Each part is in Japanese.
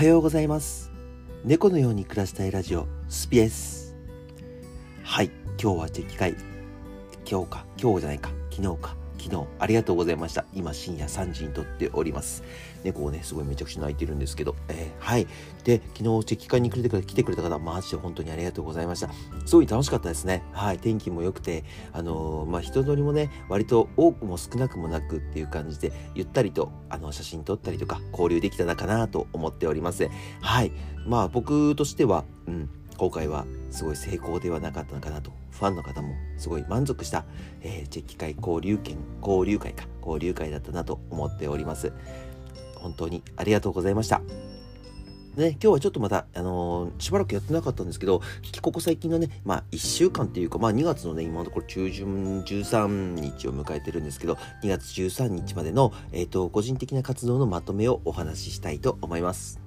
はようございます。猫のように暮らしたいラジオスピですはい今日はチェキ会今日か今日じゃないか昨日か。昨日ありがとうございました。今深夜3時に撮っております。猫をねすごいめちゃくちゃ泣いてるんですけど、えー、はい。で昨日チェキ会に来てくれ来てくれた方マジで本当にありがとうございました。すごい楽しかったですね。はい。天気も良くてあのー、まあ人通りもね割と多くも少なくもなくっていう感じでゆったりとあの写真撮ったりとか交流できたらかなと思っております。はい。まあ僕としてはうん。今回はすごい成功ではなかったのかなと。ファンの方もすごい満足した、えー、チェキ会交流券交流会か。交流会だったなと思っております。本当にありがとうございました。ね、今日はちょっとまた、あのー、しばらくやってなかったんですけど、ここ最近のね、まあ1週間っていうか、まあ2月のね、今のところ中旬13日を迎えてるんですけど、2月13日までの、えっ、ー、と、個人的な活動のまとめをお話ししたいと思います。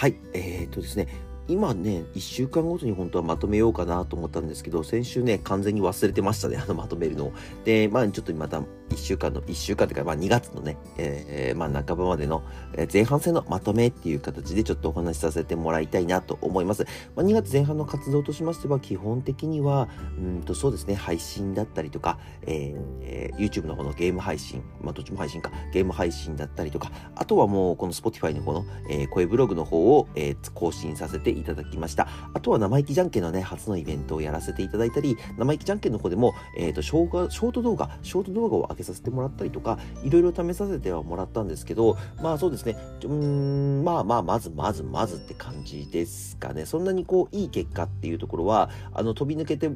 はい、えー、っとですね、今ね、1週間ごとに本当はまとめようかなと思ったんですけど、先週ね、完全に忘れてましたね、あのまとめるのを。で、まあちょっとまた1週間の、1週間というか、まあ2月のね、えー、まあ半ばまでの、え前半戦のまとめっていう形でちょっとお話しさせてもらいたいなと思います。まあ、2月前半の活動としましては、基本的には、うんとそうですね、配信だったりとか、えー、YouTube の方のゲーム配信、まあどっちも配信か、ゲーム配信だったりとか、あとはもうこの Spotify の方の、えー、声ブログの方を、えー、更新させていただきました。あとは生意気じゃんけんのね、初のイベントをやらせていただいたり、生意気じゃんけんの方でも、えっ、ー、と、ショート動画、ショート動画を上げさせてもらったりとか、いろいろ試させてはもらったんですけど、まあそうですね、うーん、まあまあ、まずまずまずって感じですかね。そんなにこう、いい結果っていうところは、あの、飛び抜けて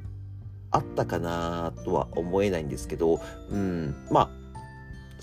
あったかなとは思えないんですけど、うん、まあ、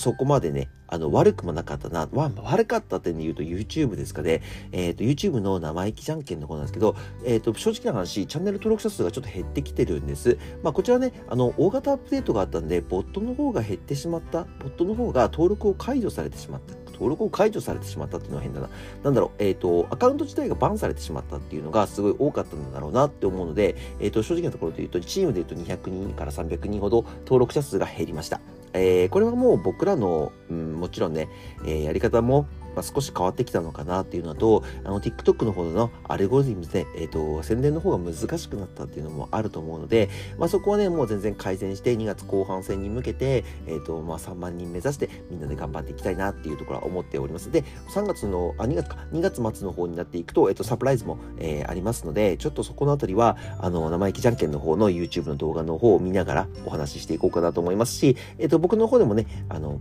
そこまでね、あの、悪くもなかったな。まあ、悪かった点で言うと YouTube ですかね。えっ、ー、と、YouTube の生意気じゃんけんの方なんですけど、えっ、ー、と、正直な話、チャンネル登録者数がちょっと減ってきてるんです。まあ、こちらね、あの、大型アップデートがあったんで、ボットの方が減ってしまった。ボットの方が登録を解除されてしまった。登録を解除されてしまったっていうのは変だな。なんだろう、えっ、ー、と、アカウント自体がバンされてしまったっていうのがすごい多かったんだろうなって思うので、えっ、と、正直なところで言うと、チームで言うと200人から300人ほど登録者数が減りました。えー、これはもう僕らの、うん、もちろんね、えー、やり方もまあ、少し変わってきたのかなっていうのと、あの、TikTok の方のアルゴリズムで、えっ、ー、と、宣伝の方が難しくなったっていうのもあると思うので、まあ、そこはね、もう全然改善して、2月後半戦に向けて、えっ、ー、と、まあ、3万人目指して、みんなで頑張っていきたいなっていうところは思っております。で、3月の、あ、2月か、2月末の方になっていくと、えっ、ー、と、サプライズも、えー、ありますので、ちょっとそこのあたりは、あの、生意気じゃんけんの方の YouTube の動画の方を見ながらお話ししていこうかなと思いますし、えっ、と、僕の方でもね、あの、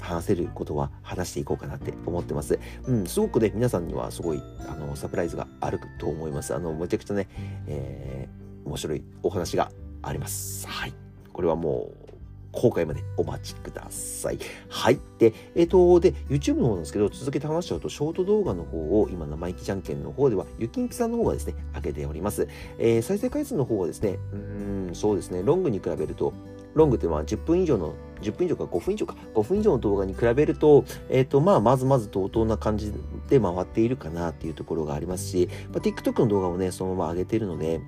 話せることは話していこうかなって思ってます。うん、すごくね、皆さんにはすごい、あの、サプライズがあると思います。あの、めちゃくちゃね、えー、面白いお話があります。はい。これはもう、公開までお待ちください。はい。で、えっ、ー、と、で、YouTube の方なんですけど、続けて話しちゃうと、ショート動画の方を、今、生意気じゃんけんの方では、ゆきんぴさんの方がですね、上げております。えー、再生回数の方はですね、うん、そうですね、ロングに比べると、ロングってまあ10分以上の10分以上か5分以上か。5分以上の動画に比べると、えっ、ー、と、まあ、まずまず同等な感じで回っているかなっていうところがありますし、まあ、TikTok の動画もね、そのまま上げているので、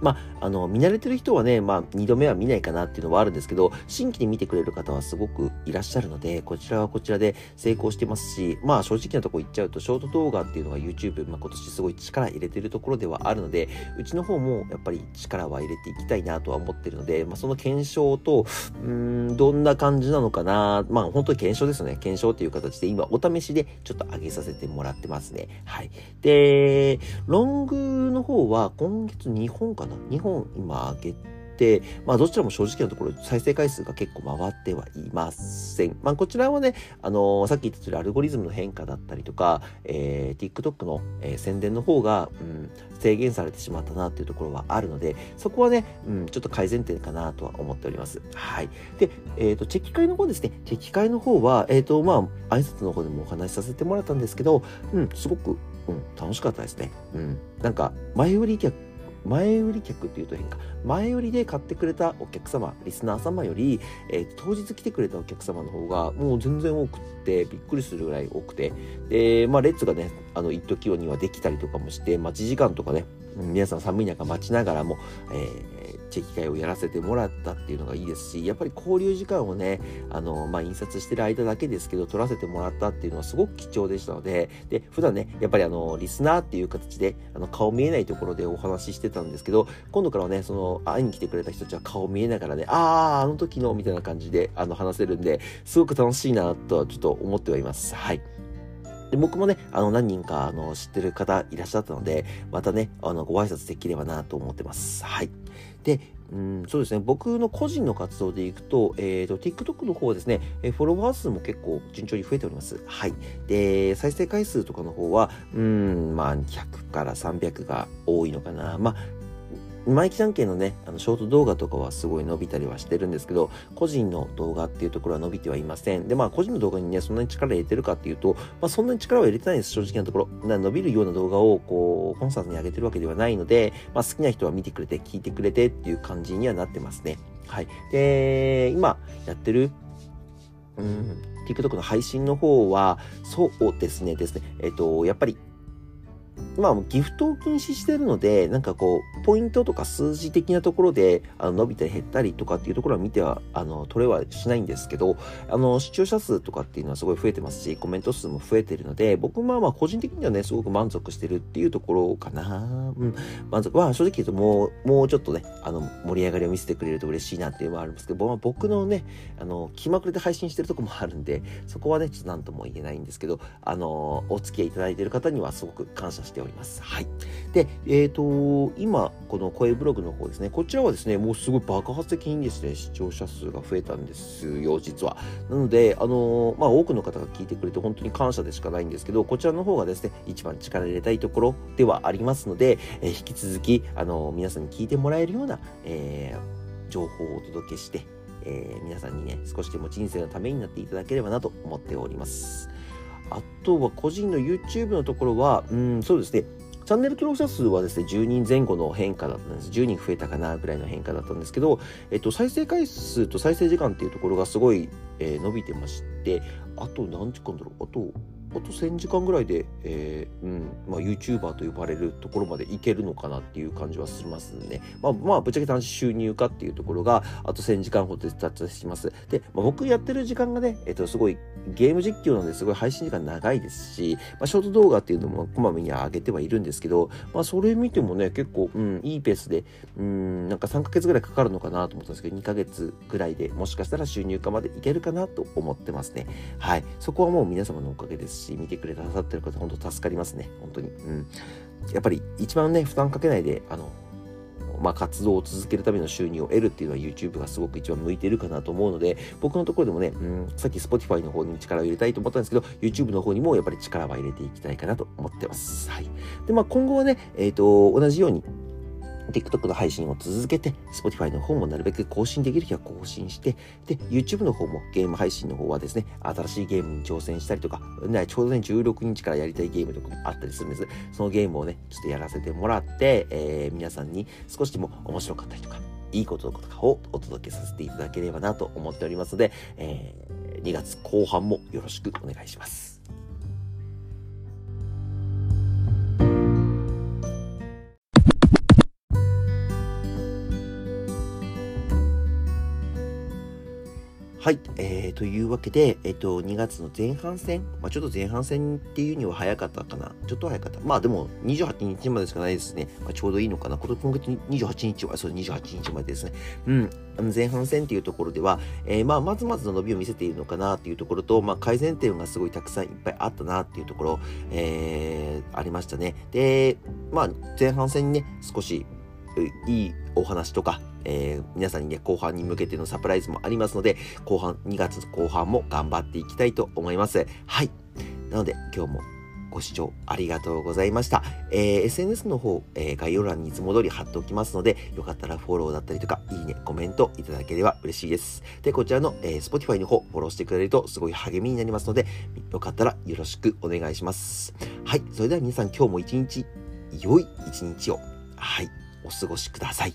まあ、あの、見慣れてる人はね、まあ、二度目は見ないかなっていうのはあるんですけど、新規に見てくれる方はすごくいらっしゃるので、こちらはこちらで成功してますし、まあ、正直なとこ言っちゃうと、ショート動画っていうのが YouTube、まあ、今年すごい力入れてるところではあるので、うちの方もやっぱり力は入れていきたいなとは思ってるので、まあ、その検証と、うん、どんな感じなのかな、まあ、本当に検証ですね。検証っていう形で、今、お試しでちょっと上げさせてもらってますね。はい。で、ロングの方は今月2本かな ?2 本今上げて、まあどちらも正直なところ再生回数が結構回ってはいません。まあこちらはね、あのー、さっき言った通りアルゴリズムの変化だったりとか、えー、TikTok の、えー、宣伝の方が、うん、制限されてしまったなっていうところはあるので、そこはね、うん、ちょっと改善点かなとは思っております。はい。で、えっ、ー、と、チェキ会の方ですね。チェキ会の方は、えっ、と、まあ、挨拶の方でもお話しさせてもらったんですけど、うん、すごく、うん、楽しかったですね。うん。なんか、前売り客前売り客っていうと変か。前売りで買ってくれたお客様、リスナー様より、えー、当日来てくれたお客様の方がもう全然多くて、びっくりするぐらい多くて、で、まあ、列がね、あの、一時にはできたりとかもして、待ち時間とかね、皆さん寒い中待ちながらも、えー、チェキ会をやらせてもらったっていうのがいいですし、やっぱり交流時間をね、あの、まあ、印刷してる間だけですけど、取らせてもらったっていうのはすごく貴重でしたので、で、普段ね、やっぱりあの、リスナーっていう形で、あの、顔見えないところでお話ししてたんですけど、今度からはね、その、会いに来てくれた人たちは顔見えながらね、あー、あの時の、みたいな感じで、あの、話せるんで、すごく楽しいな、とはちょっと思ってはいます。はい。で僕もね、あの、何人か、あの、知ってる方いらっしゃったので、またね、あの、ご挨拶できればなと思ってます。はい。で、うん、そうですね。僕の個人の活動でいくと、えっ、ー、と、TikTok の方ですね、えフォロワー数も結構順調に増えております。はい。で、再生回数とかの方は、うん、まあ、100から300が多いのかな。まあ、マイキャン系のね、あのショート動画とかはすごい伸びたりはしてるんですけど、個人の動画っていうところは伸びてはいません。で、まあ、個人の動画にね、そんなに力入れてるかっていうと、まあ、そんなに力は入れてないんです、正直なところ。伸びるような動画を、こう、コンスタントに上げてるわけではないので、まあ、好きな人は見てくれて、聞いてくれてっていう感じにはなってますね。はい。で、今やってる、うん、TikTok の配信の方は、そうですね、ですね。えっと、やっぱり、まあ、ギフトを禁止してるので、なんかこう、ポイントとか数字的なところで、あの伸びたり減ったりとかっていうところは見ては、あの、取れはしないんですけど、あの、視聴者数とかっていうのはすごい増えてますし、コメント数も増えてるので、僕はまあ個人的にはね、すごく満足してるっていうところかな。うん。満足は、正直言うともう、もうちょっとね、あの、盛り上がりを見せてくれると嬉しいなっていうのはあるんですけど、まあ、僕のね、あの、気まくれで配信してるとこもあるんで、そこはね、ちょっと何とも言えないんですけど、あの、お付き合いいただいてる方にはすごく感謝しております。はい。で、えっ、ー、と、今、この声ブログの方ですね、こちらはですね、もうすごい爆発的にですね、視聴者数が増えたんですよ、実は。なので、あのまあ、多くの方が聞いてくれて本当に感謝でしかないんですけど、こちらの方がですね、一番力入れたいところではありますので、えー、引き続き、あの皆さんに聞いてもらえるような、え、情報をお届けして、え、皆さんにね、少しでも人生のためになっていただければなと思っております。あとは個人の YouTube のところは、うん、そうですね。チャンネル登録者数はですね、10人前後の変化だったんです。10人増えたかなぐらいの変化だったんですけど、えっと、再生回数と再生時間っていうところがすごい、えー、伸びてまして、あと何時間だろうあとあと1000時間ぐらいで、えー、うんまあ、YouTuber と呼ばれるところまでいけるのかなっていう感じはしますね。まあ、まあ、ぶっちゃけ単収入化っていうところが、あと1000時間ほどで達成します。で、まあ、僕やってる時間がね、えっ、と、すごいゲーム実況なのですごい配信時間長いですし、まあ、ショート動画っていうのもこまめに上げてはいるんですけど、まあ、それ見てもね、結構、うん、いいペースで、うん、なんか3ヶ月ぐらいかかるのかなと思ったんですけど、2ヶ月ぐらいでもしかしたら収入化までいけるかなと思ってますね。はい。そこはもう皆様のおかげですし、見てくれたさってる方、本当助かりますね。本当に。うん。やっぱり一番ね、負担かけないで、あの、まあ、活動を続けるための収入を得るっていうのは YouTube がすごく一番向いてるかなと思うので、僕のところでもね、うん、さっき Spotify の方に力を入れたいと思ったんですけど、YouTube の方にもやっぱり力は入れていきたいかなと思ってます。はい。で、まあ、今後はね、えっ、ー、と、同じように、TikTok の配信を続けて、Spotify の方もなるべく更新できる日は更新して、で、YouTube の方もゲーム配信の方はですね、新しいゲームに挑戦したりとか、ね、ちょうどね、16日からやりたいゲームとかもあったりするんです。そのゲームをね、ちょっとやらせてもらって、えー、皆さんに少しでも面白かったりとか、いいこととかをお届けさせていただければなと思っておりますので、えー、2月後半もよろしくお願いします。はい、えー、というわけで、えっ、ー、と、2月の前半戦、まあ、ちょっと前半戦っていうには早かったかな。ちょっと早かった。まあでも、28日までしかないですね。まあ、ちょうどいいのかな。今月28日は、そう、28日までですね。うん。前半戦っていうところでは、えー、まあ、まずまずの伸びを見せているのかなっていうところと、まあ、改善点がすごいたくさんいっぱいあったなっていうところ、えー、ありましたね。で、まあ、前半戦にね、少しいいお話とか、えー、皆さんにね、後半に向けてのサプライズもありますので、後半、2月後半も頑張っていきたいと思います。はい。なので、今日もご視聴ありがとうございました。えー、SNS の方、えー、概要欄にいつも通り貼っておきますので、よかったらフォローだったりとか、いいね、コメントいただければ嬉しいです。で、こちらの、えー、Spotify の方、フォローしてくれるとすごい励みになりますので、よかったらよろしくお願いします。はい。それでは皆さん今日も一日、良い一日を。はい。お過ごしください。